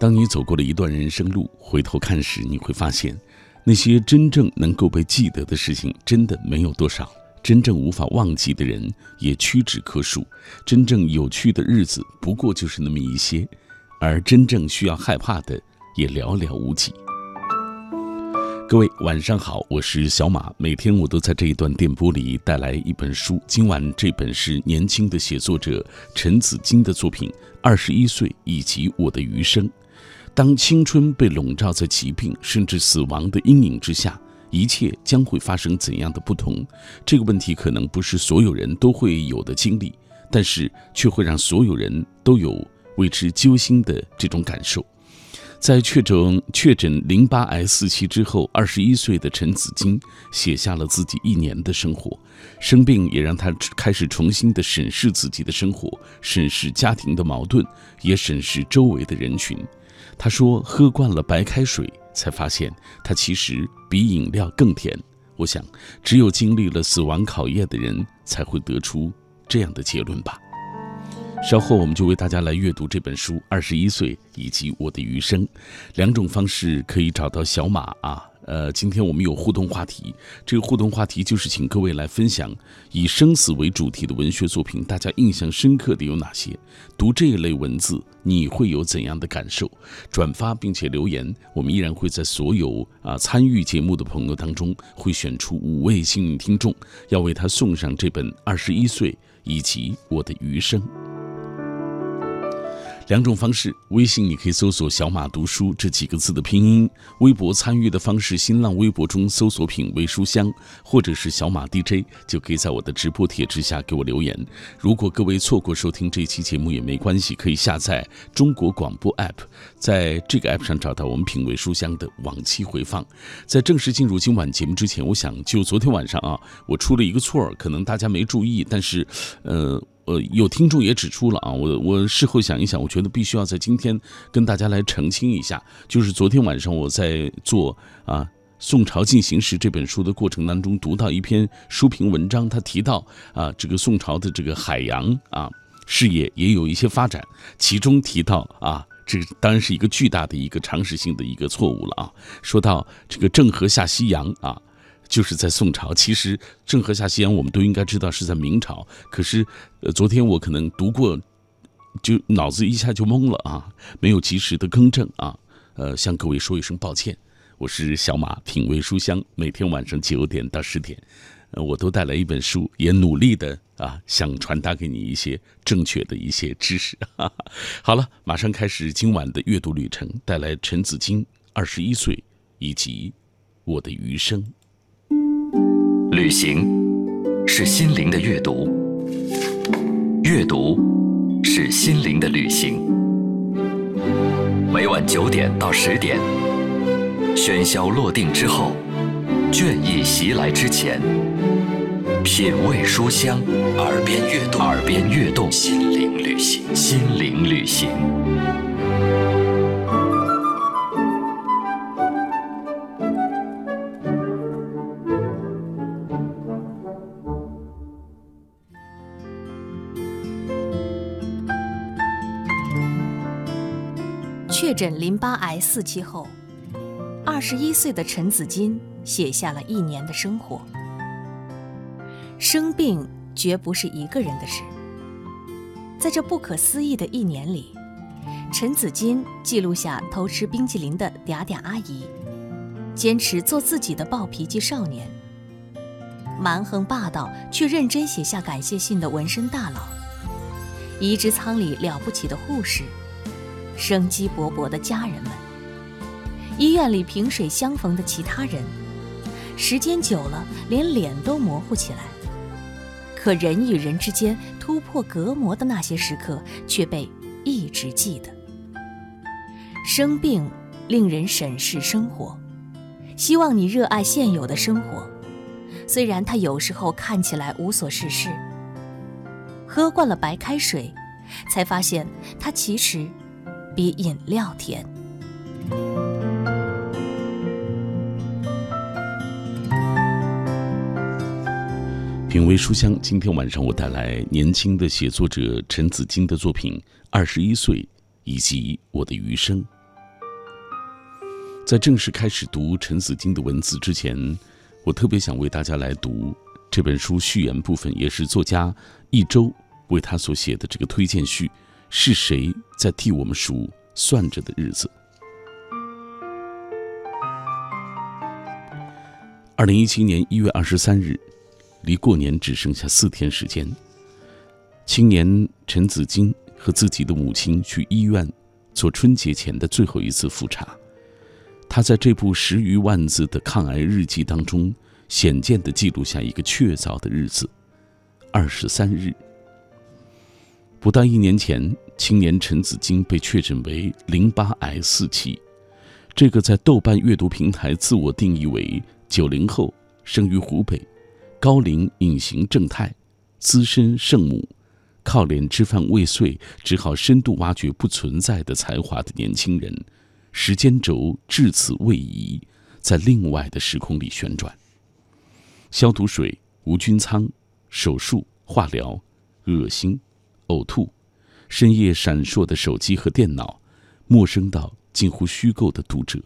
当你走过了一段人生路，回头看时，你会发现，那些真正能够被记得的事情，真的没有多少；真正无法忘记的人，也屈指可数；真正有趣的日子，不过就是那么一些；而真正需要害怕的，也寥寥无几。各位晚上好，我是小马。每天我都在这一段电波里带来一本书。今晚这本是年轻的写作者陈子金的作品《二十一岁以及我的余生》。当青春被笼罩在疾病甚至死亡的阴影之下，一切将会发生怎样的不同？这个问题可能不是所有人都会有的经历，但是却会让所有人都有为之揪心的这种感受。在确诊确诊淋巴癌四期之后，二十一岁的陈子金写下了自己一年的生活。生病也让他开始重新的审视自己的生活，审视家庭的矛盾，也审视周围的人群。他说：“喝惯了白开水，才发现它其实比饮料更甜。”我想，只有经历了死亡考验的人，才会得出这样的结论吧。稍后我们就为大家来阅读这本书《二十一岁以及我的余生》，两种方式可以找到小马啊。呃，今天我们有互动话题，这个互动话题就是请各位来分享以生死为主题的文学作品，大家印象深刻的有哪些？读这一类文字你会有怎样的感受？转发并且留言，我们依然会在所有啊参与节目的朋友当中会选出五位幸运听众，要为他送上这本《二十一岁以及我的余生》。两种方式：微信你可以搜索“小马读书”这几个字的拼音；微博参与的方式，新浪微博中搜索“品味书香”或者是“小马 DJ”，就可以在我的直播帖之下给我留言。如果各位错过收听这期节目也没关系，可以下载中国广播 app，在这个 app 上找到我们“品味书香”的往期回放。在正式进入今晚节目之前，我想就昨天晚上啊，我出了一个错，可能大家没注意，但是，呃。呃，有听众也指出了啊，我我事后想一想，我觉得必须要在今天跟大家来澄清一下，就是昨天晚上我在做啊《宋朝进行时》这本书的过程当中，读到一篇书评文章，他提到啊，这个宋朝的这个海洋啊事业也有一些发展，其中提到啊，这当然是一个巨大的一个常识性的一个错误了啊，说到这个郑和下西洋啊。就是在宋朝，其实郑和下西洋，我们都应该知道是在明朝。可是，呃，昨天我可能读过，就脑子一下就懵了啊，没有及时的更正啊，呃，向各位说一声抱歉。我是小马，品味书香，每天晚上九点到十点，我都带来一本书，也努力的啊，想传达给你一些正确的一些知识。好了，马上开始今晚的阅读旅程，带来陈子金二十一岁以及我的余生。旅行是心灵的阅读，阅读是心灵的旅行。每晚九点到十点，喧嚣落定之后，倦意袭来之前，品味书香，耳边悦动，耳边悦动，心灵旅行，心灵旅行。诊淋巴癌四期后，二十一岁的陈子金写下了一年的生活。生病绝不是一个人的事。在这不可思议的一年里，陈子金记录下偷吃冰淇淋的嗲嗲阿姨，坚持做自己的暴脾气少年，蛮横霸道却认真写下感谢信的纹身大佬，移植舱里了不起的护士。生机勃勃的家人们，医院里萍水相逢的其他人，时间久了，连脸都模糊起来。可人与人之间突破隔膜的那些时刻，却被一直记得。生病令人审视生活，希望你热爱现有的生活，虽然它有时候看起来无所事事。喝惯了白开水，才发现它其实。比饮料甜。品味书香，今天晚上我带来年轻的写作者陈子金的作品《二十一岁以及我的余生》。在正式开始读陈子金的文字之前，我特别想为大家来读这本书序言部分，也是作家一周为他所写的这个推荐序。是谁在替我们数算着的日子？二零一七年一月二十三日，离过年只剩下四天时间。青年陈子金和自己的母亲去医院做春节前的最后一次复查。他在这部十余万字的抗癌日记当中，显见的记录下一个确凿的日子：二十三日。不到一年前，青年陈子金被确诊为淋巴癌四期。这个在豆瓣阅读平台自我定义为九零后，生于湖北，高龄隐形正太，资深圣母。靠脸吃饭未遂，只好深度挖掘不存在的才华的年轻人，时间轴至此位移，在另外的时空里旋转。消毒水、无菌仓、手术、化疗、恶心、呕吐，深夜闪烁的手机和电脑，陌生到近乎虚构的读者。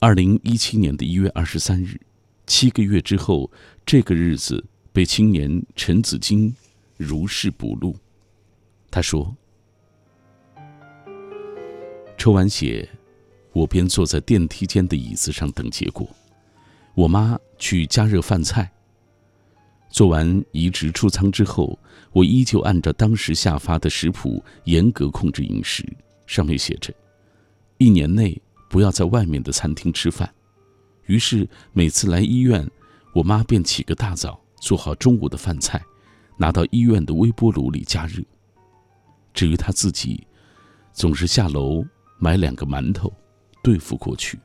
二零一七年的一月二十三日，七个月之后，这个日子被青年陈子金。如是不露。他说：“抽完血，我便坐在电梯间的椅子上等结果。我妈去加热饭菜。做完移植出舱之后，我依旧按照当时下发的食谱严格控制饮食，上面写着：一年内不要在外面的餐厅吃饭。于是每次来医院，我妈便起个大早，做好中午的饭菜。”拿到医院的微波炉里加热。至于她自己，总是下楼买两个馒头，对付过去。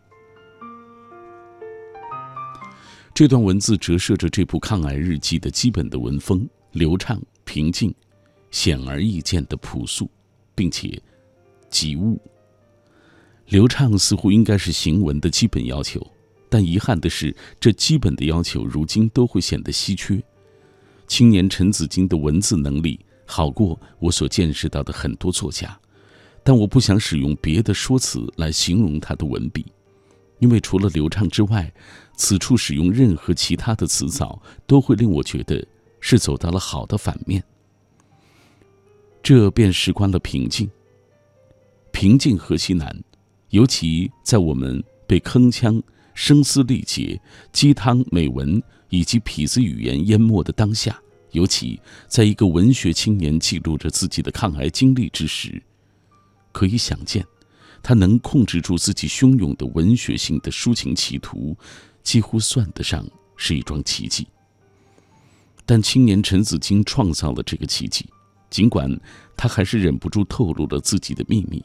这段文字折射着这部抗癌日记的基本的文风：流畅、平静、显而易见的朴素，并且及物。流畅似乎应该是行文的基本要求，但遗憾的是，这基本的要求如今都会显得稀缺。青年陈子金的文字能力好过我所见识到的很多作家，但我不想使用别的说辞来形容他的文笔，因为除了流畅之外，此处使用任何其他的词藻都会令我觉得是走到了好的反面。这便事关了平静。平静何其难，尤其在我们被铿锵、声嘶力竭、鸡汤美文。以及痞子语言淹没的当下，尤其在一个文学青年记录着自己的抗癌经历之时，可以想见，他能控制住自己汹涌的文学性的抒情企图，几乎算得上是一桩奇迹。但青年陈子金创造了这个奇迹，尽管他还是忍不住透露了自己的秘密。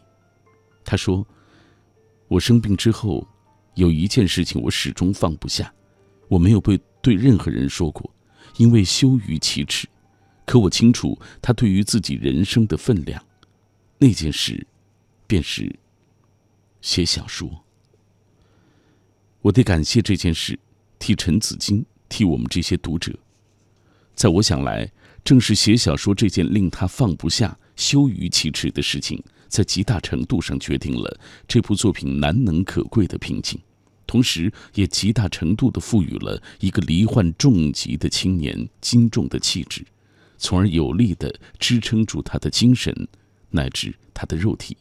他说：“我生病之后，有一件事情我始终放不下，我没有被。”对任何人说过，因为羞于启齿。可我清楚他对于自己人生的分量。那件事，便是写小说。我得感谢这件事，替陈子金，替我们这些读者。在我想来，正是写小说这件令他放不下、羞于启齿的事情，在极大程度上决定了这部作品难能可贵的平静。同时，也极大程度地赋予了一个罹患重疾的青年精重的气质，从而有力地支撑住他的精神乃至他的肉体。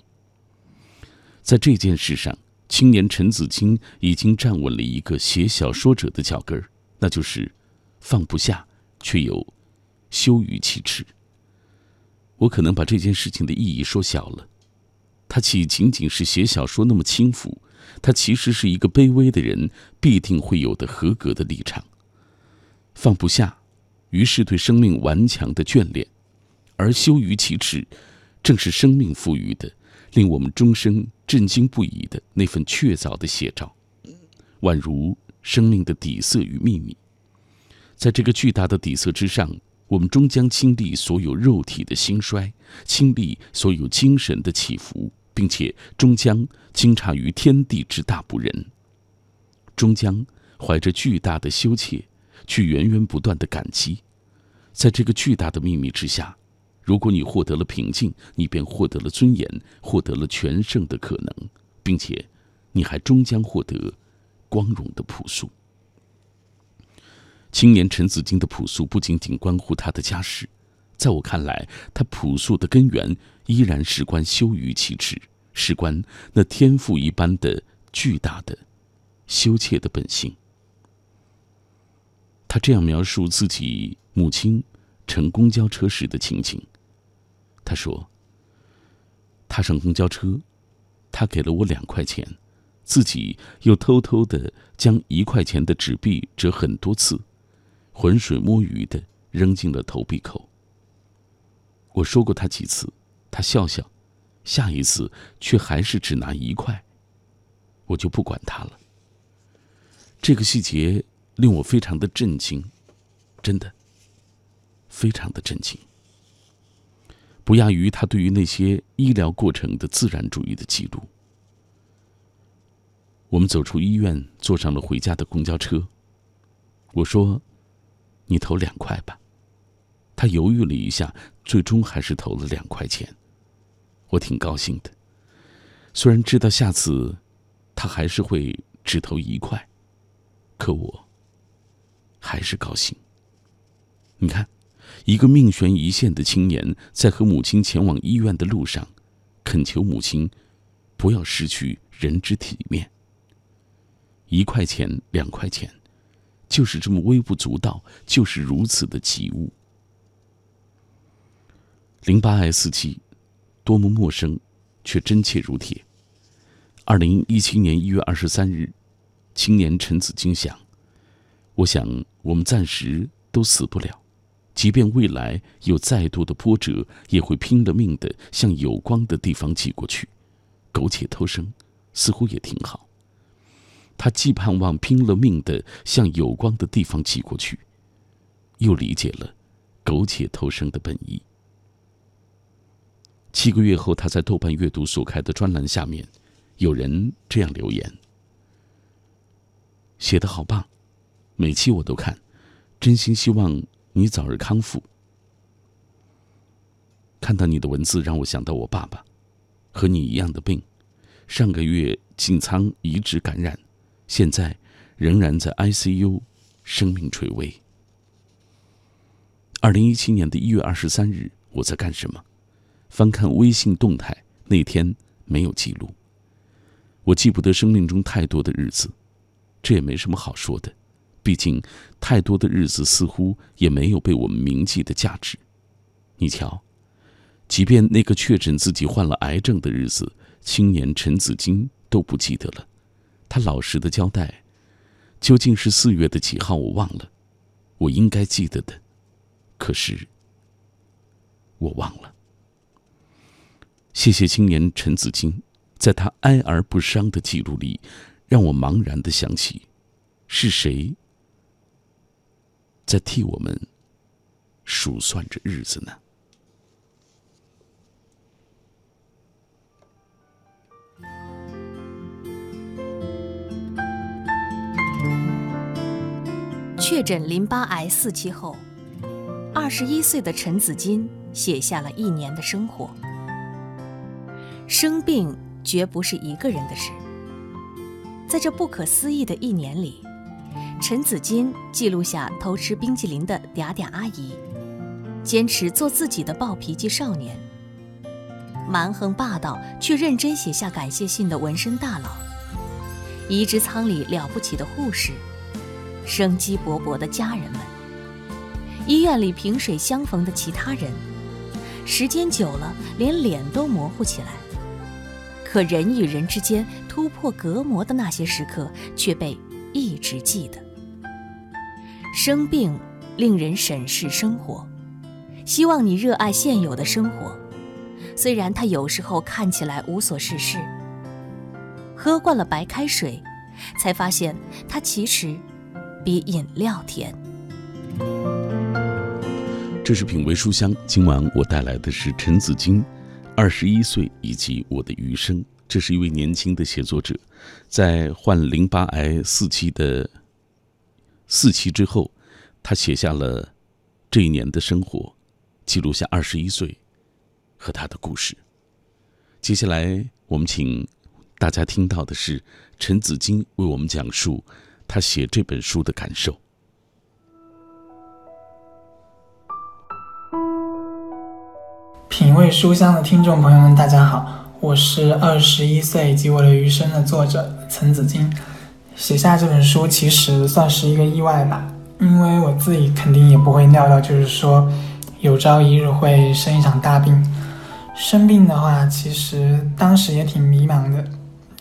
在这件事上，青年陈子清已经站稳了一个写小说者的脚跟儿，那就是放不下，却又羞于启齿。我可能把这件事情的意义说小了，它岂仅仅是写小说那么轻浮？他其实是一个卑微的人必定会有的合格的立场。放不下，于是对生命顽强的眷恋，而羞于启齿，正是生命赋予的，令我们终生震惊不已的那份确凿的写照，宛如生命的底色与秘密。在这个巨大的底色之上，我们终将经历所有肉体的兴衰，经历所有精神的起伏。并且终将惊诧于天地之大不仁，终将怀着巨大的羞怯，去源源不断的感激。在这个巨大的秘密之下，如果你获得了平静，你便获得了尊严，获得了全胜的可能，并且你还终将获得光荣的朴素。青年陈子金的朴素不仅仅关乎他的家世，在我看来，他朴素的根源依然事关羞于启齿，事关那天赋一般的巨大的羞怯的本性。他这样描述自己母亲乘公交车时的情景。他说：“踏上公交车，他给了我两块钱，自己又偷偷的将一块钱的纸币折很多次，浑水摸鱼的扔进了投币口。我说过他几次，他笑笑，下一次却还是只拿一块，我就不管他了。这个细节令我非常的震惊，真的，非常的震惊。”不亚于他对于那些医疗过程的自然主义的记录。我们走出医院，坐上了回家的公交车。我说：“你投两块吧。”他犹豫了一下，最终还是投了两块钱。我挺高兴的，虽然知道下次他还是会只投一块，可我还是高兴。你看。一个命悬一线的青年，在和母亲前往医院的路上，恳求母亲不要失去人之体面。一块钱、两块钱，就是这么微不足道，就是如此的急务。零八 S 七，多么陌生，却真切如铁。二零一七年一月二十三日，青年陈子金想：我想，我们暂时都死不了。即便未来有再多的波折，也会拼了命的向有光的地方挤过去。苟且偷生，似乎也挺好。他既盼望拼了命的向有光的地方挤过去，又理解了苟且偷生的本意。七个月后，他在豆瓣阅读所开的专栏下面，有人这样留言：“写的好棒，每期我都看，真心希望。”你早日康复。看到你的文字，让我想到我爸爸，和你一样的病，上个月进仓移植感染，现在仍然在 ICU，生命垂危。二零一七年的一月二十三日，我在干什么？翻看微信动态，那天没有记录。我记不得生命中太多的日子，这也没什么好说的。毕竟，太多的日子似乎也没有被我们铭记的价值。你瞧，即便那个确诊自己患了癌症的日子，青年陈子金都不记得了。他老实的交代，究竟是四月的几号，我忘了。我应该记得的，可是我忘了。谢谢青年陈子金，在他哀而不伤的记录里，让我茫然的想起，是谁。在替我们数算着日子呢。确诊淋巴癌四期后，二十一岁的陈子金写下了一年的生活。生病绝不是一个人的事，在这不可思议的一年里。陈子金记录下偷吃冰激凌的嗲嗲阿姨，坚持做自己的暴脾气少年，蛮横霸道却认真写下感谢信的纹身大佬，移植舱里了不起的护士，生机勃勃的家人们，医院里萍水相逢的其他人，时间久了连脸都模糊起来，可人与人之间突破隔膜的那些时刻却被一直记得。生病令人审视生活，希望你热爱现有的生活，虽然它有时候看起来无所事事。喝惯了白开水，才发现它其实比饮料甜。这是品味书香，今晚我带来的是陈子金，二十一岁以及我的余生。这是一位年轻的写作者，在患淋巴癌四期的。四期之后，他写下了这一年的生活，记录下二十一岁和他的故事。接下来，我们请大家听到的是陈子金为我们讲述他写这本书的感受。品味书香的听众朋友们，大家好，我是二十一岁及我的余生的作者陈子金。写下这本书其实算是一个意外吧，因为我自己肯定也不会料到，就是说有朝一日会生一场大病。生病的话，其实当时也挺迷茫的，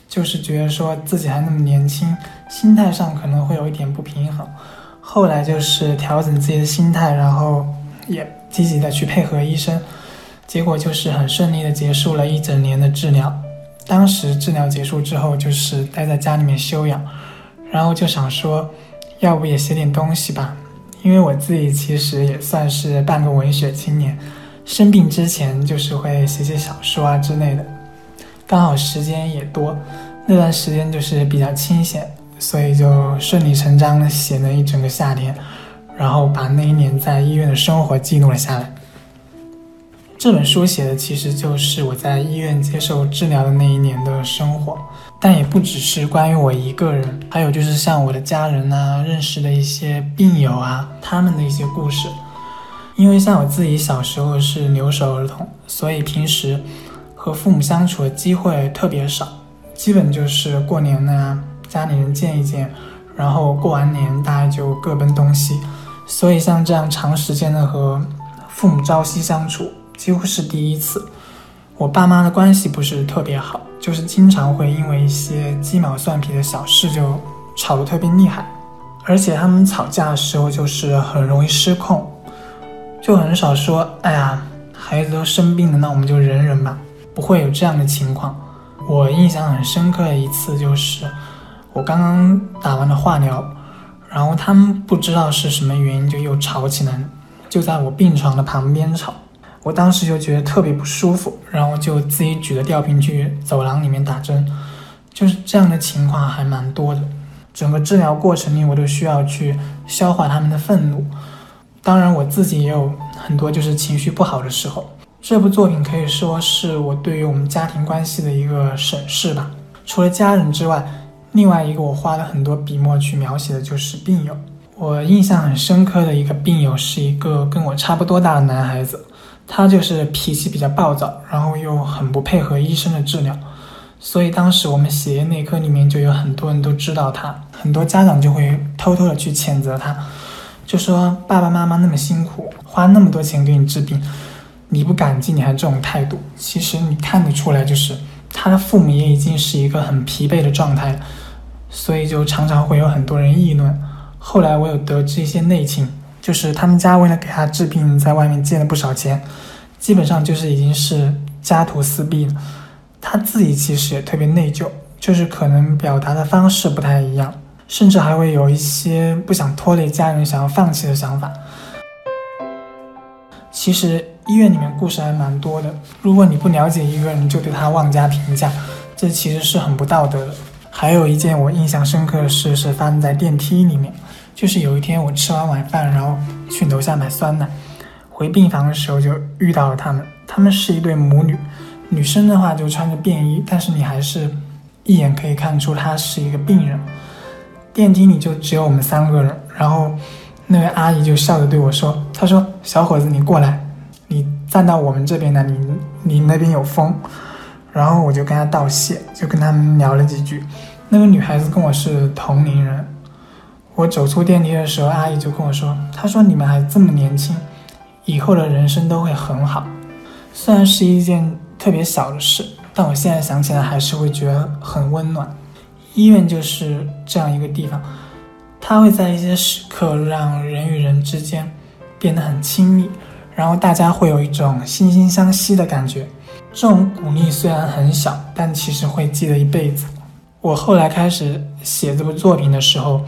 就是觉得说自己还那么年轻，心态上可能会有一点不平衡。后来就是调整自己的心态，然后也积极的去配合医生。结果就是很顺利的结束了一整年的治疗。当时治疗结束之后，就是待在家里面休养，然后就想说，要不也写点东西吧。因为我自己其实也算是半个文学青年，生病之前就是会写写小说啊之类的。刚好时间也多，那段时间就是比较清闲，所以就顺理成章的写了一整个夏天，然后把那一年在医院的生活记录了下来。这本书写的其实就是我在医院接受治疗的那一年的生活，但也不只是关于我一个人，还有就是像我的家人啊、认识的一些病友啊，他们的一些故事。因为像我自己小时候是留守儿童，所以平时和父母相处的机会特别少，基本就是过年呢家里人见一见，然后过完年大家就各奔东西，所以像这样长时间的和父母朝夕相处。几乎是第一次，我爸妈的关系不是特别好，就是经常会因为一些鸡毛蒜皮的小事就吵得特别厉害，而且他们吵架的时候就是很容易失控，就很少说“哎呀，孩子都生病了，那我们就忍忍吧”，不会有这样的情况。我印象很深刻的一次就是我刚刚打完了化疗，然后他们不知道是什么原因就又吵起来了，就在我病床的旁边吵。我当时就觉得特别不舒服，然后就自己举着吊瓶去走廊里面打针，就是这样的情况还蛮多的。整个治疗过程里，我都需要去消化他们的愤怒，当然我自己也有很多就是情绪不好的时候。这部作品可以说是我对于我们家庭关系的一个审视吧。除了家人之外，另外一个我花了很多笔墨去描写的就是病友。我印象很深刻的一个病友是一个跟我差不多大的男孩子。他就是脾气比较暴躁，然后又很不配合医生的治疗，所以当时我们血液内科里面就有很多人都知道他，很多家长就会偷偷的去谴责他，就说爸爸妈妈那么辛苦，花那么多钱给你治病，你不感激你还这种态度。其实你看得出来，就是他的父母也已经是一个很疲惫的状态，所以就常常会有很多人议论。后来我有得知一些内情。就是他们家为了给他治病，在外面借了不少钱，基本上就是已经是家徒四壁了。他自己其实也特别内疚，就是可能表达的方式不太一样，甚至还会有一些不想拖累家人、想要放弃的想法。其实医院里面故事还蛮多的，如果你不了解一个人就对他妄加评价，这其实是很不道德的。还有一件我印象深刻的事是发生在电梯里面。就是有一天我吃完晚饭，然后去楼下买酸奶，回病房的时候就遇到了他们。他们是一对母女，女生的话就穿着便衣，但是你还是一眼可以看出她是一个病人。电梯里就只有我们三个人，然后那位阿姨就笑着对我说：“她说小伙子你过来，你站到我们这边来，你你那边有风。”然后我就跟她道谢，就跟他们聊了几句。那个女孩子跟我是同龄人。我走出电梯的时候，阿姨就跟我说：“她说你们还这么年轻，以后的人生都会很好。”虽然是一件特别小的事，但我现在想起来还是会觉得很温暖。医院就是这样一个地方，它会在一些时刻让人与人之间变得很亲密，然后大家会有一种惺惺相惜的感觉。这种鼓励虽然很小，但其实会记得一辈子。我后来开始写这部作品的时候。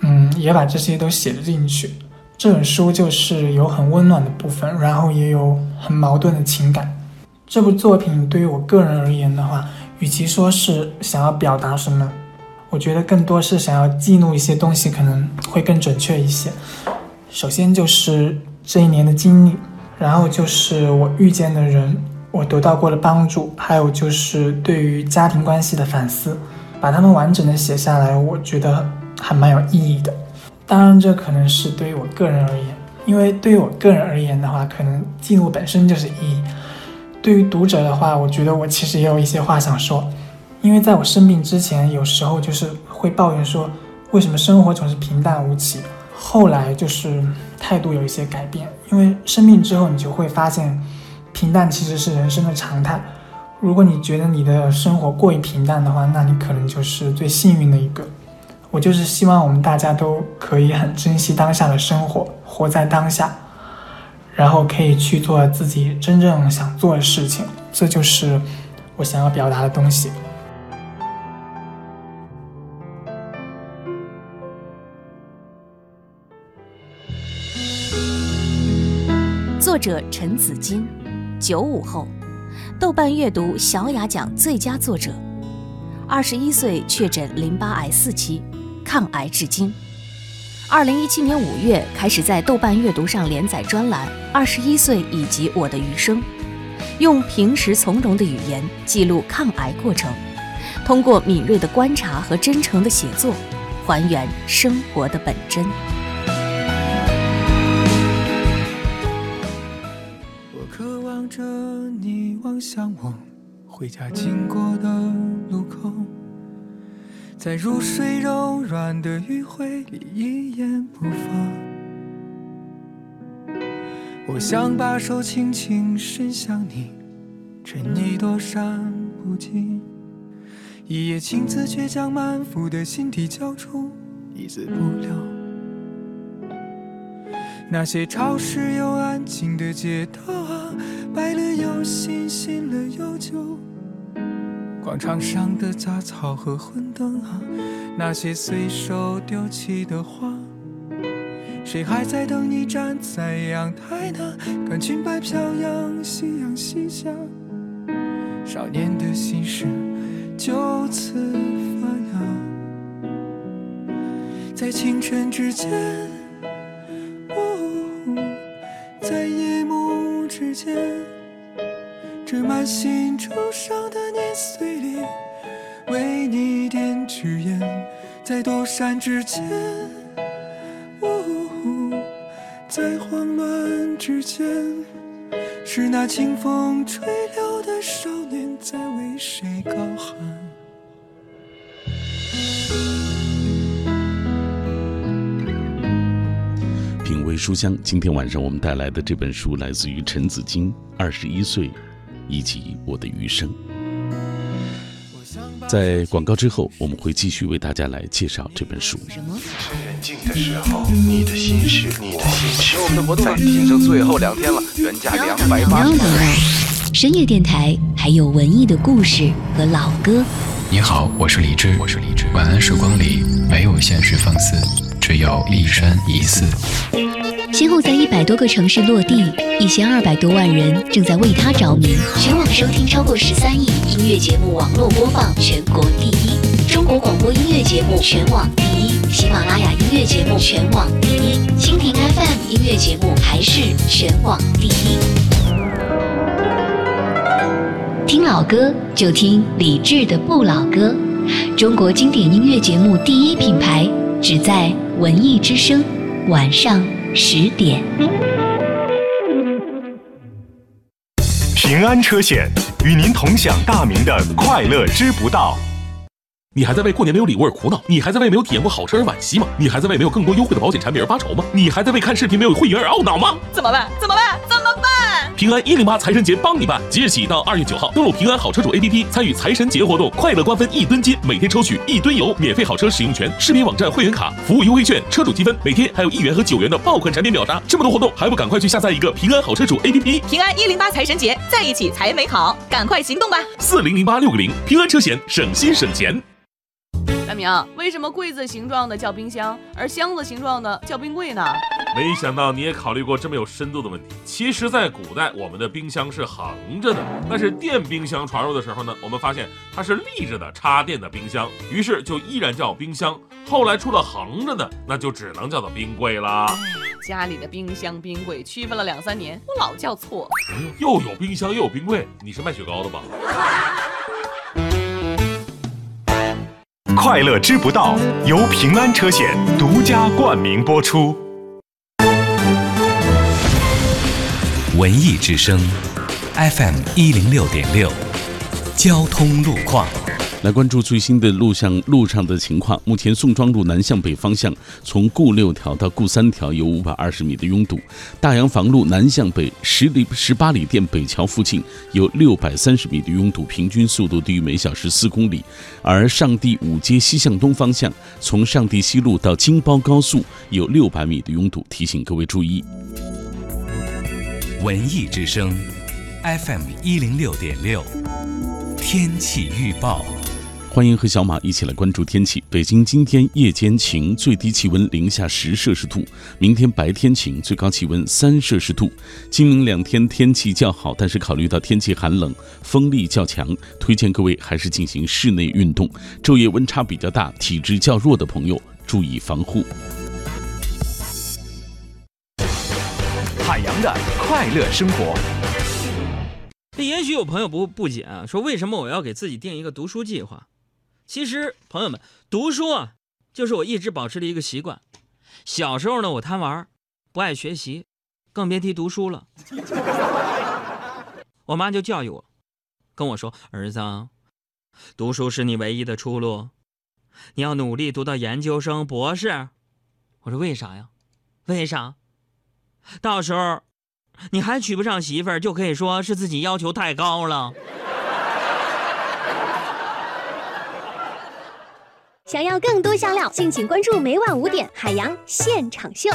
嗯，也把这些都写了进去。这本书就是有很温暖的部分，然后也有很矛盾的情感。这部作品对于我个人而言的话，与其说是想要表达什么，我觉得更多是想要记录一些东西，可能会更准确一些。首先就是这一年的经历，然后就是我遇见的人，我得到过的帮助，还有就是对于家庭关系的反思，把它们完整的写下来，我觉得还蛮有意义的。当然，这可能是对于我个人而言，因为对于我个人而言的话，可能记录本身就是意义。对于读者的话，我觉得我其实也有一些话想说，因为在我生病之前，有时候就是会抱怨说，为什么生活总是平淡无奇。后来就是态度有一些改变，因为生病之后，你就会发现，平淡其实是人生的常态。如果你觉得你的生活过于平淡的话，那你可能就是最幸运的一个。我就是希望我们大家都可以很珍惜当下的生活，活在当下，然后可以去做自己真正想做的事情。这就是我想要表达的东西。作者陈子金，九五后，豆瓣阅读小雅奖最佳作者。二十一岁确诊淋巴癌四期，抗癌至今。二零一七年五月开始在豆瓣阅读上连载专栏《二十一岁以及我的余生》，用平实从容的语言记录抗癌过程，通过敏锐的观察和真诚的写作，还原生活的本真。我渴望着你望向我回家经过的路口，在入睡柔软的余晖里一言不发。我想把手轻轻伸向你，趁你躲闪不及。一夜情字却将满腹的心底交出一字不留。那些潮湿又安静的街道啊，白了又新，新了又旧。广场上的杂草和昏灯啊，那些随手丢弃的花。谁还在等你站在阳台呢？看裙摆飘扬，夕阳西下。少年的心事就此发芽，在青春之间。在夜幕之间，这满心忧伤的年岁里，为你点支烟，在躲闪之间，在慌乱之间，是那清风吹柳的少年在为谁高喊。书香，今天晚上我们带来的这本书来自于陈子金，《二十一岁》，以及我的余生。在广告之后，我们会继续为大家来介绍这本书。什么？趁人静的时候，你的心事，你的心事。我们的活动剩最后两天了，原价两百八。等等，深夜电台还有文艺的故事和老歌。你好，我是李志，我是李志。晚安时光里没有现实放肆，只有一生一世。先后在一百多个城市落地，一千二百多万人正在为他着迷。全网收听超过十三亿音乐节目，网络播放全国第一。中国广播音乐节目全网第一，喜马拉雅音乐节目全网第一，蜻蜓 FM 音乐节目还是全网第一。听老歌就听李志的不老歌，中国经典音乐节目第一品牌，只在文艺之声晚上。十点，平安车险与您同享大明的快乐知不道。你还在为过年没有礼物而苦恼？你还在为没有体验过好车而惋惜吗？你还在为没有更多优惠的保险产品而发愁吗？你还在为看视频没有会员而懊恼吗？怎么办？怎么办？怎么办？平安一零八财神节帮你办，即日起到二月九号，登录平安好车主 APP 参与财神节活动，快乐瓜分一吨金，每天抽取一吨油，免费好车使用权，视频网站会员卡，服务优惠券，车主积分，每天还有一元和九元的爆款产品秒杀，这么多活动还不赶快去下载一个平安好车主 APP？平安一零八财神节在一起才美好，赶快行动吧！四零零八六个零，平安车险，省心省钱。大明，为什么柜子形状的叫冰箱，而箱子形状的叫冰柜呢？没想到你也考虑过这么有深度的问题。其实，在古代，我们的冰箱是横着的，但是电冰箱传入的时候呢，我们发现它是立着的，插电的冰箱，于是就依然叫冰箱。后来出了横着的，那就只能叫做冰柜啦。家里的冰箱、冰柜区分了两三年，我老叫错。又有冰箱又有冰柜，你是卖雪糕的吧？快乐知不道由平安车险独家冠名播出。文艺之声，FM 一零六点六，交通路况。来关注最新的路上路上的情况。目前宋庄路南向北方向，从顾六条到顾三条有五百二十米的拥堵；大洋房路南向北十里十八里店北桥附近有六百三十米的拥堵，平均速度低于每小时四公里。而上地五街西向东方向，从上地西路到京包高速有六百米的拥堵，提醒各位注意。文艺之声，FM 一零六点六，天气预报。欢迎和小马一起来关注天气。北京今天夜间晴，最低气温零下十摄氏度；明天白天晴，最高气温三摄氏度。今明两天天气较好，但是考虑到天气寒冷，风力较强，推荐各位还是进行室内运动。昼夜温差比较大，体质较弱的朋友注意防护。海洋的快乐生活。也许有朋友不不解啊，说为什么我要给自己定一个读书计划？其实，朋友们，读书啊，就是我一直保持的一个习惯。小时候呢，我贪玩，不爱学习，更别提读书了。我妈就教育我，跟我说：“儿子，读书是你唯一的出路，你要努力读到研究生、博士。”我说：“为啥呀？为啥？到时候你还娶不上媳妇儿，就可以说是自己要求太高了。”想要更多香料，敬请关注每晚五点海洋现场秀。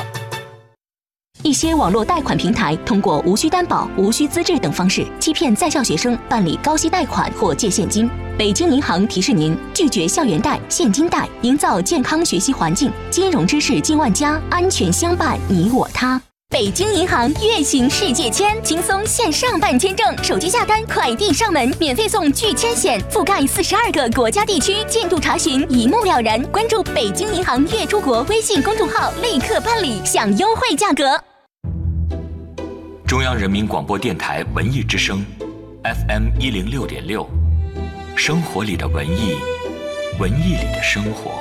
一些网络贷款平台通过无需担保、无需资质等方式，欺骗在校学生办理高息贷款或借现金。北京银行提示您：拒绝校园贷、现金贷，营造健康学习环境。金融知识进万家，安全相伴你我他。北京银行月行世界签，轻松线上办签证，手机下单，快递上门，免费送拒签险，覆盖四十二个国家地区，进度查询一目了然。关注北京银行月出国微信公众号，立刻办理，享优惠价格。中央人民广播电台文艺之声，FM 一零六点六，生活里的文艺，文艺里的生活。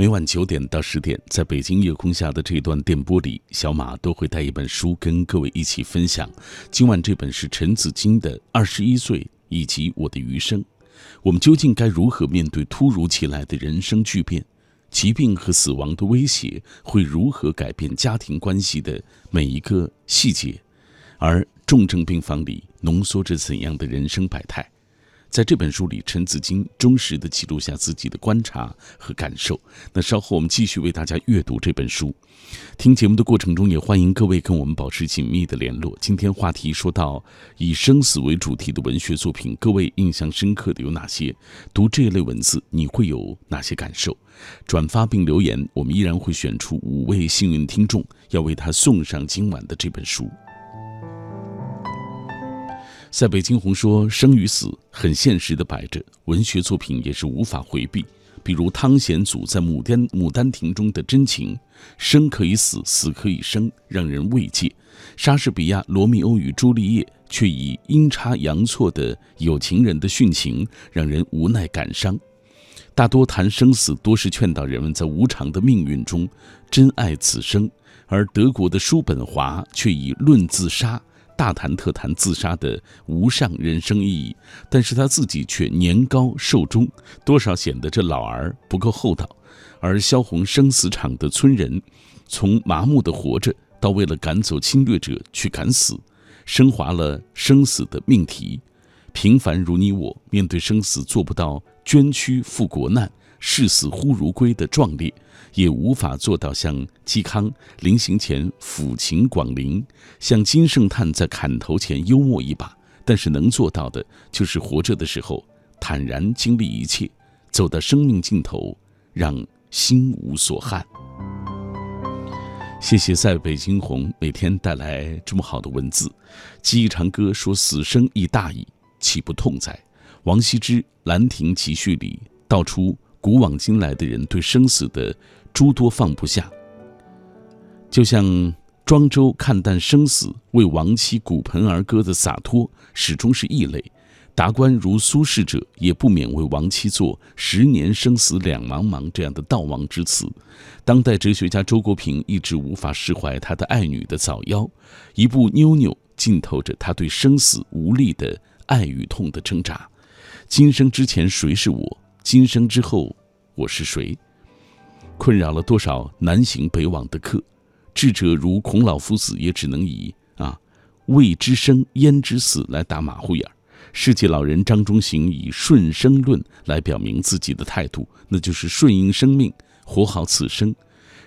每晚九点到十点，在北京夜空下的这段电波里，小马都会带一本书跟各位一起分享。今晚这本是陈子金的《二十一岁》以及《我的余生》。我们究竟该如何面对突如其来的人生巨变？疾病和死亡的威胁会如何改变家庭关系的每一个细节？而重症病房里浓缩着怎样的人生百态？在这本书里，陈子金忠实地记录下自己的观察和感受。那稍后我们继续为大家阅读这本书。听节目的过程中，也欢迎各位跟我们保持紧密的联络。今天话题说到以生死为主题的文学作品，各位印象深刻的有哪些？读这类文字，你会有哪些感受？转发并留言，我们依然会选出五位幸运听众，要为他送上今晚的这本书。塞北惊鸿说，生与死很现实的摆着，文学作品也是无法回避。比如汤显祖在《牡丹牡丹亭》中的真情，生可以死，死可以生，让人慰藉；莎士比亚《罗密欧与朱丽叶》却以阴差阳错的有情人的殉情，让人无奈感伤。大多谈生死，多是劝导人们在无常的命运中珍爱此生；而德国的叔本华却以论自杀。大谈特谈自杀的无上人生意义，但是他自己却年高寿终，多少显得这老儿不够厚道。而萧红生死场的村人，从麻木的活着到为了赶走侵略者去敢死，升华了生死的命题。平凡如你我，面对生死做不到捐躯赴国难、视死忽如归的壮烈，也无法做到像嵇康临行前抚琴广陵，像金圣叹在砍头前幽默一把。但是能做到的，就是活着的时候坦然经历一切，走到生命尽头，让心无所憾。谢谢塞北惊鸿每天带来这么好的文字。记忆长歌说：“死生亦大矣。”岂不痛哉？王羲之《兰亭集序》里道出古往今来的人对生死的诸多放不下，就像庄周看淡生死、为亡妻鼓盆而歌的洒脱，始终是异类；达官如苏轼者，也不免为亡妻作“十年生死两茫茫”这样的悼亡之词。当代哲学家周国平一直无法释怀他的爱女的早夭，一部《妞妞》浸透着他对生死无力的。爱与痛的挣扎，今生之前谁是我？今生之后我是谁？困扰了多少南行北往的客？智者如孔老夫子也只能以啊未知生焉知死来打马虎眼儿。世纪老人张中行以顺生论来表明自己的态度，那就是顺应生命，活好此生。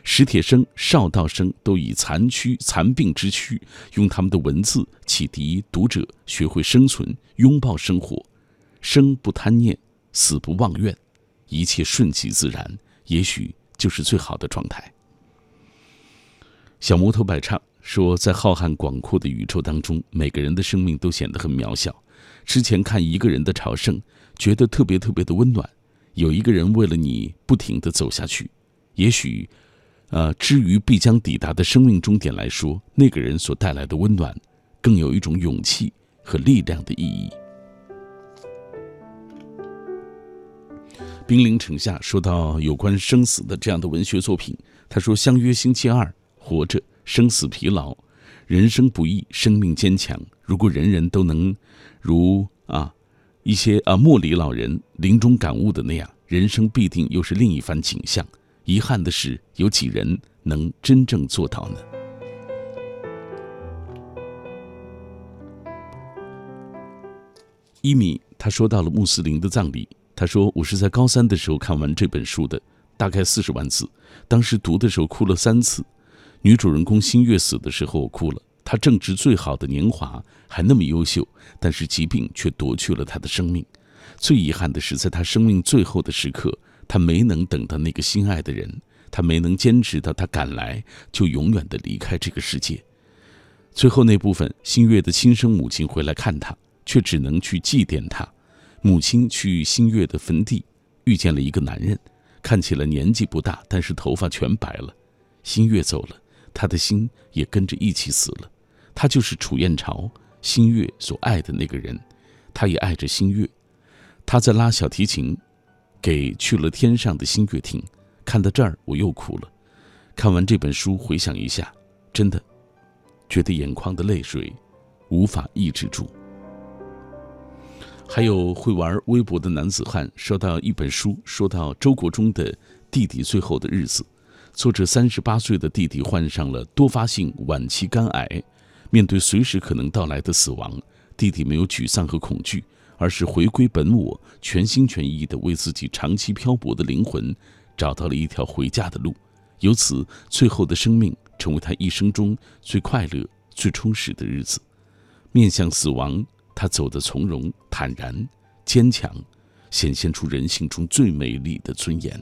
史铁生、邵道生都以残躯、残病之躯，用他们的文字启迪读者，学会生存，拥抱生活，生不贪念，死不妄怨，一切顺其自然，也许就是最好的状态。小摩托百唱说，在浩瀚广阔的宇宙当中，每个人的生命都显得很渺小。之前看一个人的朝圣，觉得特别特别的温暖，有一个人为了你不停的走下去，也许。呃，至于必将抵达的生命终点来说，那个人所带来的温暖，更有一种勇气和力量的意义。兵临城下说到有关生死的这样的文学作品，他说：“相约星期二，活着，生死疲劳，人生不易，生命坚强。如果人人都能如啊一些啊莫里老人临终感悟的那样，人生必定又是另一番景象。”遗憾的是，有几人能真正做到呢？伊米他说到了穆斯林的葬礼，他说：“我是在高三的时候看完这本书的，大概四十万字。当时读的时候哭了三次。女主人公新月死的时候我哭了，她正值最好的年华，还那么优秀，但是疾病却夺去了她的生命。最遗憾的是，在她生命最后的时刻。”她没能等到那个心爱的人，她没能坚持到他赶来就永远的离开这个世界。最后那部分，新月的亲生母亲回来看她，却只能去祭奠她。母亲去新月的坟地，遇见了一个男人，看起来年纪不大，但是头发全白了。新月走了，他的心也跟着一起死了。他就是楚燕朝，新月所爱的那个人，他也爱着新月。他在拉小提琴。给去了天上的星月听，看到这儿我又哭了。看完这本书，回想一下，真的觉得眼眶的泪水无法抑制住。还有会玩微博的男子汉说到一本书，说到周国忠的弟弟最后的日子。作者三十八岁的弟弟患上了多发性晚期肝癌，面对随时可能到来的死亡，弟弟没有沮丧和恐惧。而是回归本我，全心全意地为自己长期漂泊的灵魂找到了一条回家的路，由此最后的生命成为他一生中最快乐、最充实的日子。面向死亡，他走得从容、坦然、坚强，显现出人性中最美丽的尊严。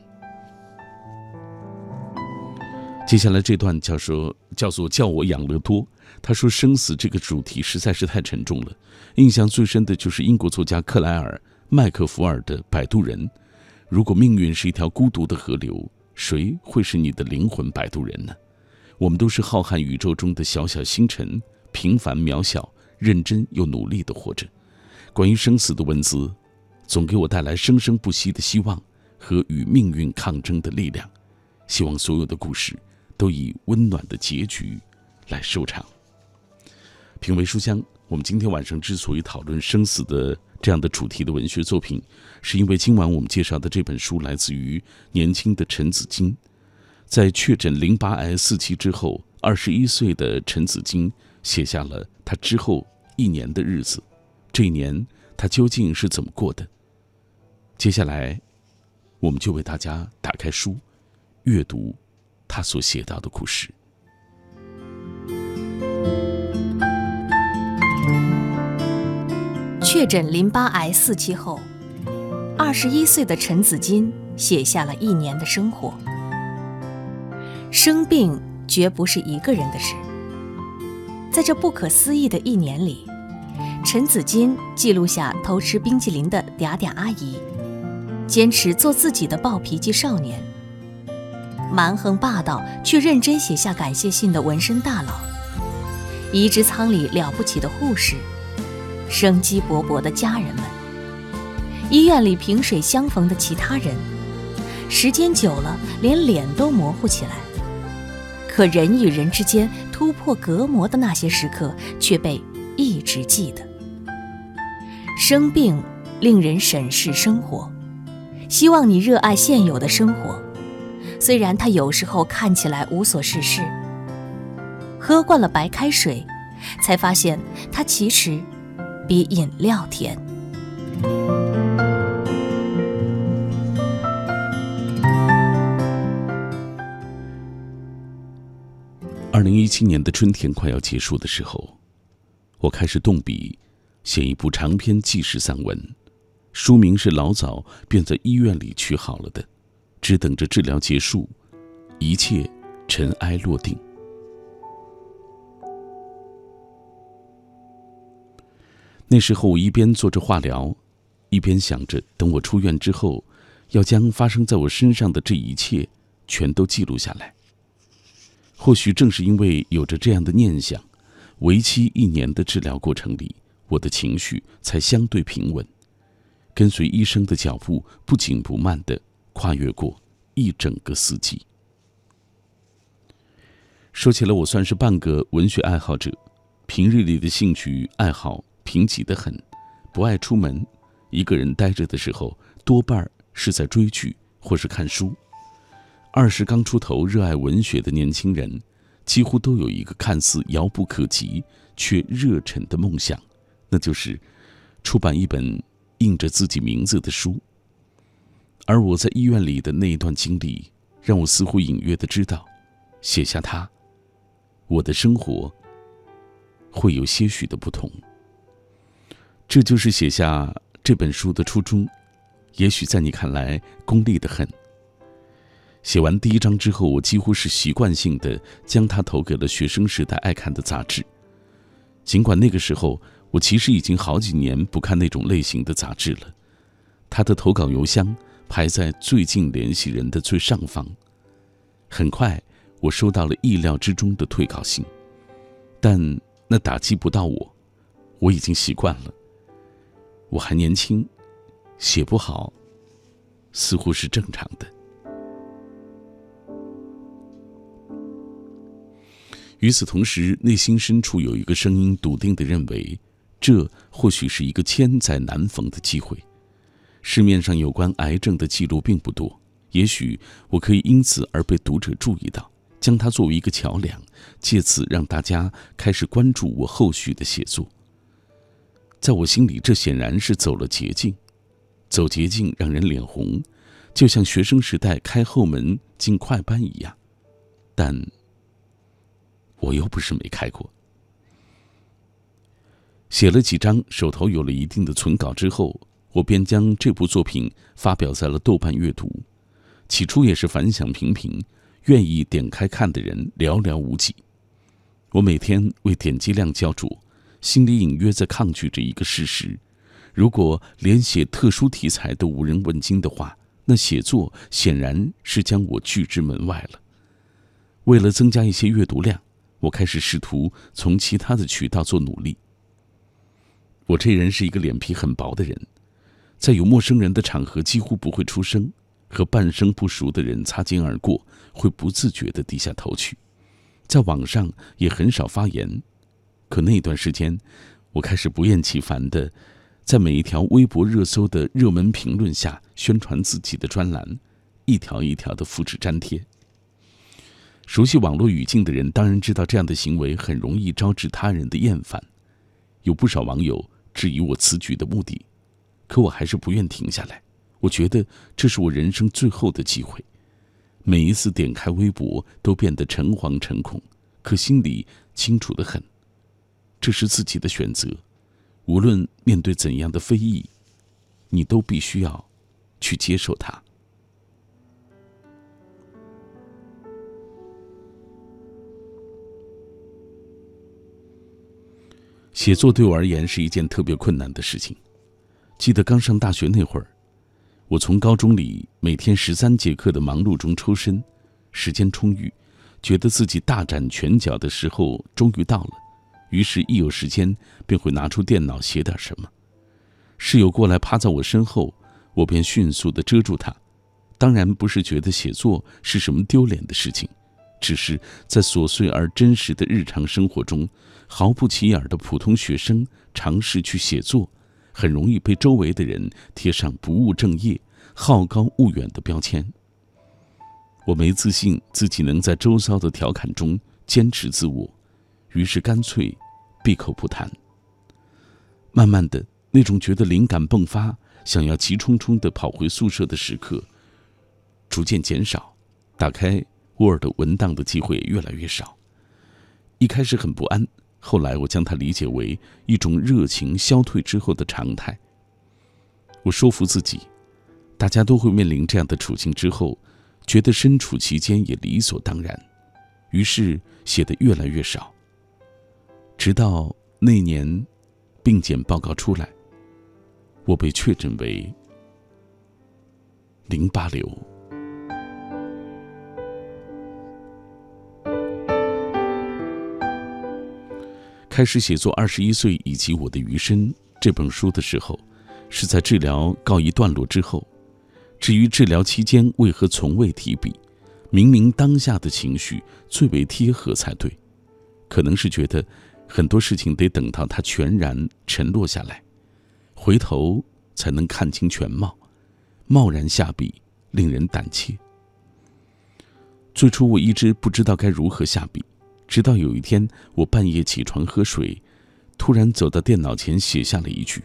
接下来这段叫说叫做叫我养乐多。他说生死这个主题实在是太沉重了。印象最深的就是英国作家克莱尔麦克福尔的《摆渡人》。如果命运是一条孤独的河流，谁会是你的灵魂摆渡人呢？我们都是浩瀚宇宙中的小小星辰，平凡渺小，认真又努力的活着。关于生死的文字，总给我带来生生不息的希望和与命运抗争的力量。希望所有的故事。都以温暖的结局来收场。品味书香，我们今天晚上之所以讨论生死的这样的主题的文学作品，是因为今晚我们介绍的这本书来自于年轻的陈子金。在确诊淋巴癌四期之后，二十一岁的陈子金写下了他之后一年的日子。这一年，他究竟是怎么过的？接下来，我们就为大家打开书，阅读他所写到的故事。确诊淋巴癌四期后，二十一岁的陈子金写下了一年的生活。生病绝不是一个人的事。在这不可思议的一年里，陈子金记录下偷吃冰淇淋的嗲嗲阿姨，坚持做自己的暴脾气少年，蛮横霸道却认真写下感谢信的纹身大佬，移植舱里了不起的护士，生机勃勃的家人们，医院里萍水相逢的其他人，时间久了，连脸都模糊起来。可人与人之间突破隔膜的那些时刻，却被一直记得。生病令人审视生活，希望你热爱现有的生活，虽然它有时候看起来无所事事。喝惯了白开水，才发现它其实比饮料甜。二零一七年的春天快要结束的时候，我开始动笔写一部长篇纪实散文，书名是老早便在医院里取好了的，只等着治疗结束，一切尘埃落定。那时候我一边做着化疗，一边想着等我出院之后，要将发生在我身上的这一切全都记录下来。或许正是因为有着这样的念想，为期一年的治疗过程里，我的情绪才相对平稳，跟随医生的脚步，不紧不慢地跨越过一整个四季。说起来，我算是半个文学爱好者，平日里的兴趣爱好贫瘠得很，不爱出门，一个人待着的时候，多半是在追剧或是看书。二十刚出头、热爱文学的年轻人，几乎都有一个看似遥不可及却热忱的梦想，那就是出版一本印着自己名字的书。而我在医院里的那一段经历，让我似乎隐约的知道，写下它，我的生活会有些许的不同。这就是写下这本书的初衷，也许在你看来功利的很。写完第一章之后，我几乎是习惯性的将它投给了学生时代爱看的杂志。尽管那个时候，我其实已经好几年不看那种类型的杂志了。他的投稿邮箱排在最近联系人的最上方。很快，我收到了意料之中的退稿信，但那打击不到我，我已经习惯了。我还年轻，写不好，似乎是正常的。与此同时，内心深处有一个声音笃定地认为，这或许是一个千载难逢的机会。市面上有关癌症的记录并不多，也许我可以因此而被读者注意到，将它作为一个桥梁，借此让大家开始关注我后续的写作。在我心里，这显然是走了捷径。走捷径让人脸红，就像学生时代开后门进快班一样，但。我又不是没开过。写了几章，手头有了一定的存稿之后，我便将这部作品发表在了豆瓣阅读。起初也是反响平平，愿意点开看的人寥寥无几。我每天为点击量焦灼，心里隐约在抗拒着一个事实：如果连写特殊题材都无人问津的话，那写作显然是将我拒之门外了。为了增加一些阅读量。我开始试图从其他的渠道做努力。我这人是一个脸皮很薄的人，在有陌生人的场合几乎不会出声，和半生不熟的人擦肩而过会不自觉的低下头去，在网上也很少发言。可那段时间，我开始不厌其烦的，在每一条微博热搜的热门评论下宣传自己的专栏，一条一条的复制粘贴。熟悉网络语境的人当然知道，这样的行为很容易招致他人的厌烦。有不少网友质疑我此举的目的，可我还是不愿停下来。我觉得这是我人生最后的机会。每一次点开微博，都变得诚惶诚恐，可心里清楚的很。这是自己的选择，无论面对怎样的非议，你都必须要去接受它。写作对我而言是一件特别困难的事情。记得刚上大学那会儿，我从高中里每天十三节课的忙碌中抽身，时间充裕，觉得自己大展拳脚的时候终于到了。于是，一有时间便会拿出电脑写点什么。室友过来趴在我身后，我便迅速地遮住他。当然不是觉得写作是什么丢脸的事情，只是在琐碎而真实的日常生活中，毫不起眼的普通学生尝试去写作，很容易被周围的人贴上不务正业、好高骛远的标签。我没自信自己能在周遭的调侃中坚持自我，于是干脆。闭口不谈。慢慢的，那种觉得灵感迸发、想要急冲冲的跑回宿舍的时刻，逐渐减少。打开 Word 文档的机会越来越少。一开始很不安，后来我将它理解为一种热情消退之后的常态。我说服自己，大家都会面临这样的处境之后，觉得身处其间也理所当然，于是写的越来越少。直到那年，病检报告出来，我被确诊为淋巴瘤。开始写作《二十一岁以及我的余生》这本书的时候，是在治疗告一段落之后。至于治疗期间为何从未提笔，明明当下的情绪最为贴合才对，可能是觉得。很多事情得等到它全然沉落下来，回头才能看清全貌。贸然下笔，令人胆怯。最初我一直不知道该如何下笔，直到有一天，我半夜起床喝水，突然走到电脑前，写下了一句：“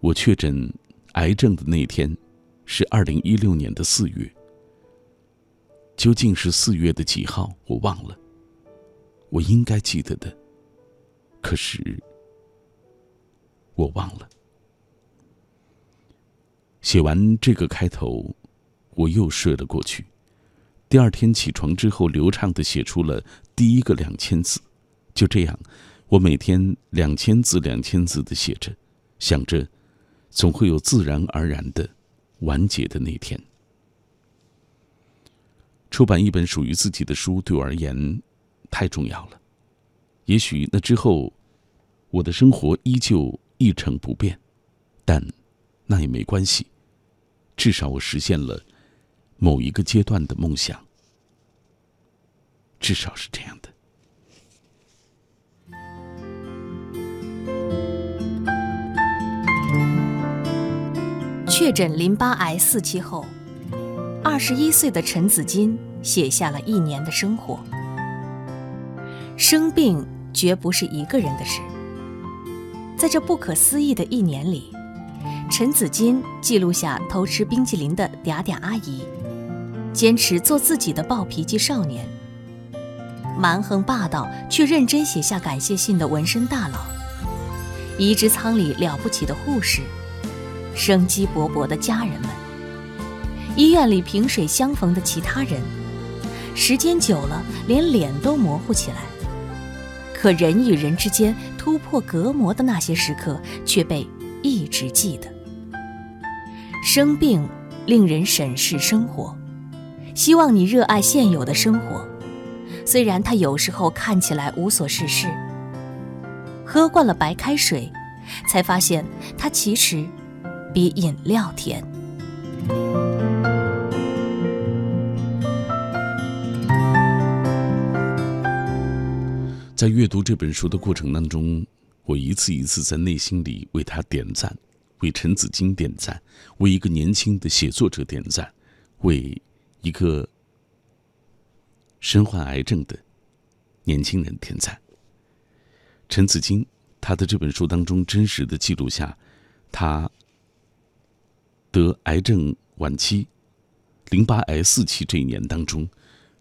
我确诊癌症的那天，是二零一六年的四月。究竟是四月的几号？我忘了。”我应该记得的，可是我忘了。写完这个开头，我又睡了过去。第二天起床之后，流畅的写出了第一个两千字。就这样，我每天两千字、两千字的写着，想着总会有自然而然的完结的那天。出版一本属于自己的书，对我而言。太重要了，也许那之后，我的生活依旧一成不变，但那也没关系，至少我实现了某一个阶段的梦想，至少是这样的。确诊淋巴癌四期后，二十一岁的陈子金写下了一年的生活。生病绝不是一个人的事。在这不可思议的一年里，陈子金记录下偷吃冰淇淋的嗲嗲阿姨，坚持做自己的暴脾气少年，蛮横霸道却认真写下感谢信的纹身大佬，移植舱里了不起的护士，生机勃勃的家人们，医院里萍水相逢的其他人，时间久了，连脸都模糊起来。可人与人之间突破隔膜的那些时刻却被一直记得。生病令人审视生活，希望你热爱现有的生活，虽然它有时候看起来无所事事。喝惯了白开水，才发现它其实比饮料甜。在阅读这本书的过程当中，我一次一次在内心里为他点赞，为陈子金点赞，为一个年轻的写作者点赞，为一个身患癌症的年轻人点赞。陈子金，他的这本书当中真实的记录下，他得癌症晚期，淋巴癌四期这一年当中，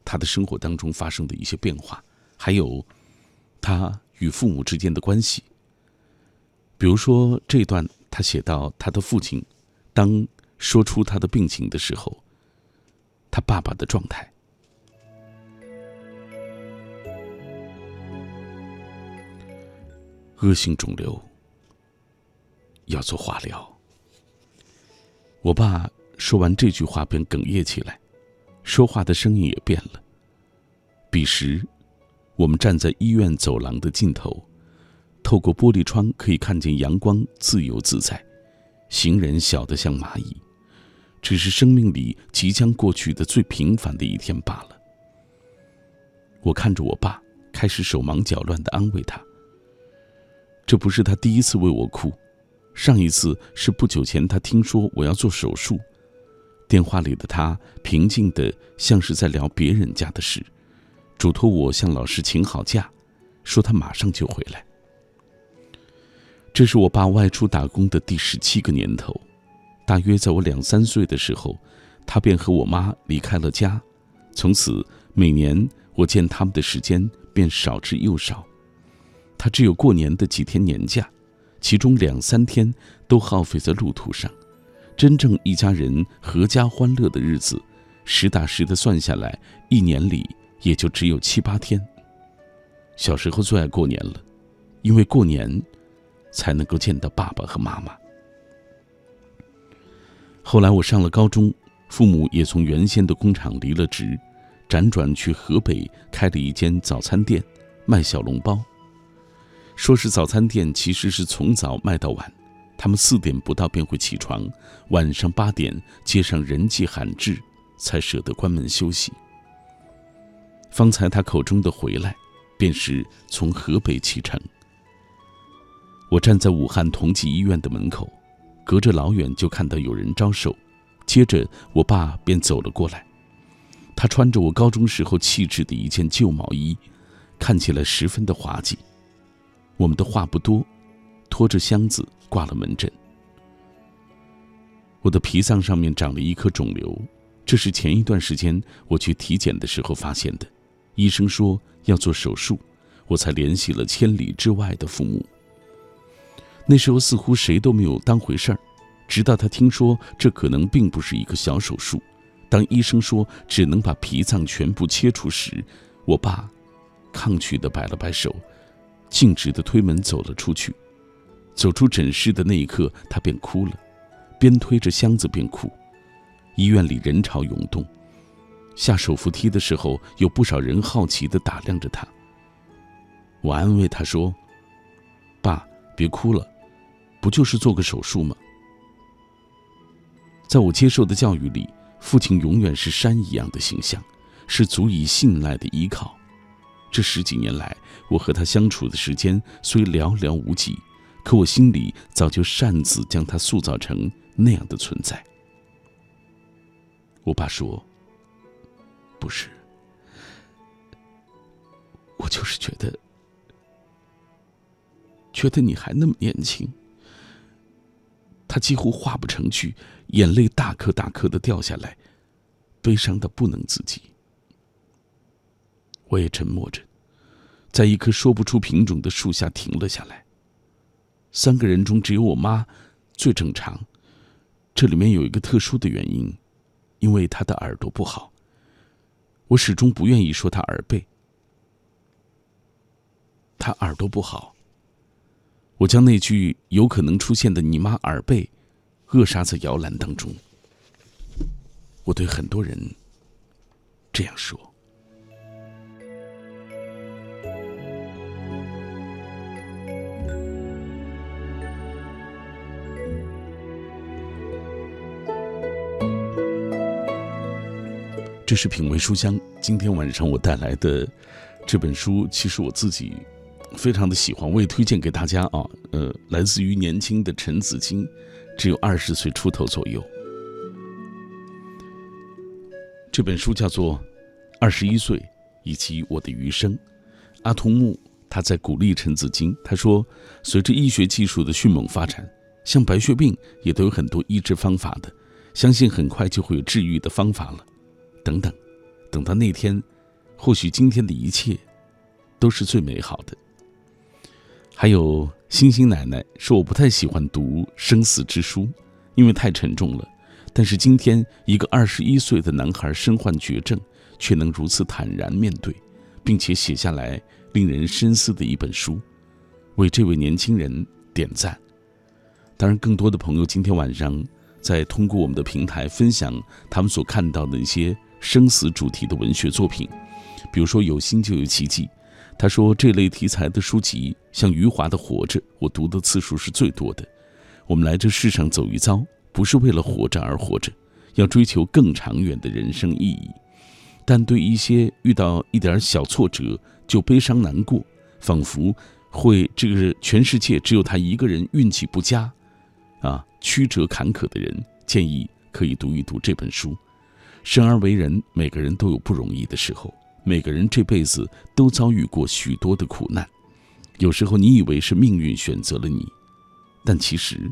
他的生活当中发生的一些变化，还有他与父母之间的关系。比如说这段，他写到他的父亲，当说出他的病情的时候，他爸爸的状态。恶性肿瘤，要做化疗。我爸说完这句话便哽咽起来，说话的声音也变了。彼时，我们站在医院走廊的尽头，透过玻璃窗可以看见阳光自由自在，行人小得像蚂蚁，只是生命里即将过去的最平凡的一天罢了。我看着我爸，开始手忙脚乱地安慰他。这不是他第一次为我哭，上一次是不久前他听说我要做手术，电话里的他平静的像是在聊别人家的事，嘱托我向老师请好假，说他马上就回来。这是我爸外出打工的第十七个年头，大约在我两三岁的时候，他便和我妈离开了家，从此每年我见他们的时间便少之又少。他只有过年的几天年假，其中两三天都耗费在路途上。真正一家人阖家欢乐的日子，实打实的算下来，一年里也就只有七八天。小时候最爱过年了，因为过年才能够见到爸爸和妈妈。后来我上了高中，父母也从原先的工厂离了职，辗转去河北开了一间早餐店，卖小笼包。说是早餐店，其实是从早卖到晚。他们四点不到便会起床，晚上八点街上人迹罕至，才舍得关门休息。方才他口中的回来，便是从河北启程。我站在武汉同济医院的门口，隔着老远就看到有人招手，接着我爸便走了过来。他穿着我高中时候气质的一件旧毛衣，看起来十分的滑稽。我们的话不多，拖着箱子挂了门诊。我的脾脏上面长了一颗肿瘤，这是前一段时间我去体检的时候发现的，医生说要做手术，我才联系了千里之外的父母。那时候似乎谁都没有当回事儿，直到他听说这可能并不是一个小手术，当医生说只能把脾脏全部切除时，我爸抗拒的摆了摆手。径直的推门走了出去，走出诊室的那一刻，他便哭了，边推着箱子边哭。医院里人潮涌动，下手扶梯的时候，有不少人好奇的打量着他。我安慰他说：“爸，别哭了，不就是做个手术吗？”在我接受的教育里，父亲永远是山一样的形象，是足以信赖的依靠。这十几年来，我和他相处的时间虽寥寥无几，可我心里早就擅自将他塑造成那样的存在。我爸说：“不是，我就是觉得，觉得你还那么年轻。”他几乎话不成句，眼泪大颗大颗的掉下来，悲伤的不能自己。我也沉默着，在一棵说不出品种的树下停了下来。三个人中只有我妈最正常，这里面有一个特殊的原因，因为她的耳朵不好。我始终不愿意说她耳背，她耳朵不好。我将那句有可能出现的“你妈耳背”扼杀在摇篮当中。我对很多人这样说。这是品味书香，今天晚上我带来的这本书其实我自己非常的喜欢，我也推荐给大家啊。呃，来自于年轻的陈子金，只有二十岁出头左右。这本书叫做《二十一岁以及我的余生》。阿童木他在鼓励陈子金，他说：“随着医学技术的迅猛发展，像白血病也都有很多医治方法的，相信很快就会有治愈的方法了。”等等，等到那天。或许今天的一切都是最美好的。还有星星奶奶说：“我不太喜欢读生死之书，因为太沉重了。但是今天，一个二十一岁的男孩身患绝症，却能如此坦然面对，并且写下来令人深思的一本书，为这位年轻人点赞。当然，更多的朋友今天晚上在通过我们的平台分享他们所看到的一些生死主题的文学作品。”比如说，有心就有奇迹。他说，这类题材的书籍，像余华的《活着》，我读的次数是最多的。我们来这世上走一遭，不是为了活着而活着，要追求更长远的人生意义。但对一些遇到一点小挫折就悲伤难过，仿佛会这个全世界只有他一个人运气不佳，啊，曲折坎坷的人，建议可以读一读这本书。生而为人，每个人都有不容易的时候。每个人这辈子都遭遇过许多的苦难，有时候你以为是命运选择了你，但其实，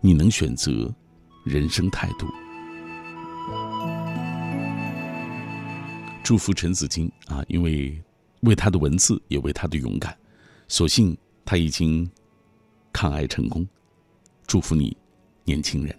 你能选择人生态度。祝福陈子金啊，因为为他的文字，也为他的勇敢，所幸他已经抗癌成功。祝福你，年轻人。